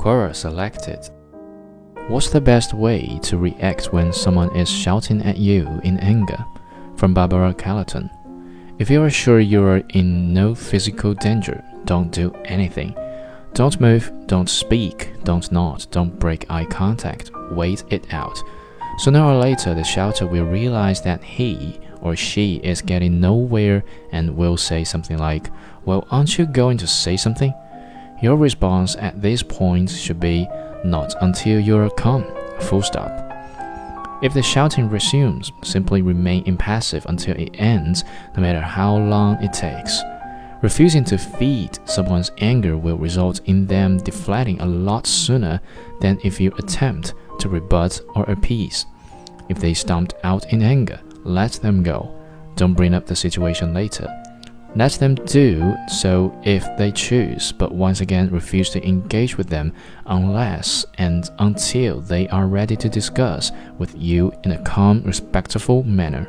Quora selected. What's the best way to react when someone is shouting at you in anger? From Barbara Callerton. If you are sure you are in no physical danger, don't do anything. Don't move, don't speak, don't nod, don't break eye contact. Wait it out. Sooner or later, the shouter will realize that he or she is getting nowhere and will say something like, Well, aren't you going to say something? Your response at this point should be, Not until you're calm. Full stop. If the shouting resumes, simply remain impassive until it ends, no matter how long it takes. Refusing to feed someone's anger will result in them deflating a lot sooner than if you attempt to rebut or appease. If they stomped out in anger, let them go. Don't bring up the situation later. Let them do so if they choose, but once again refuse to engage with them unless and until they are ready to discuss with you in a calm, respectful manner.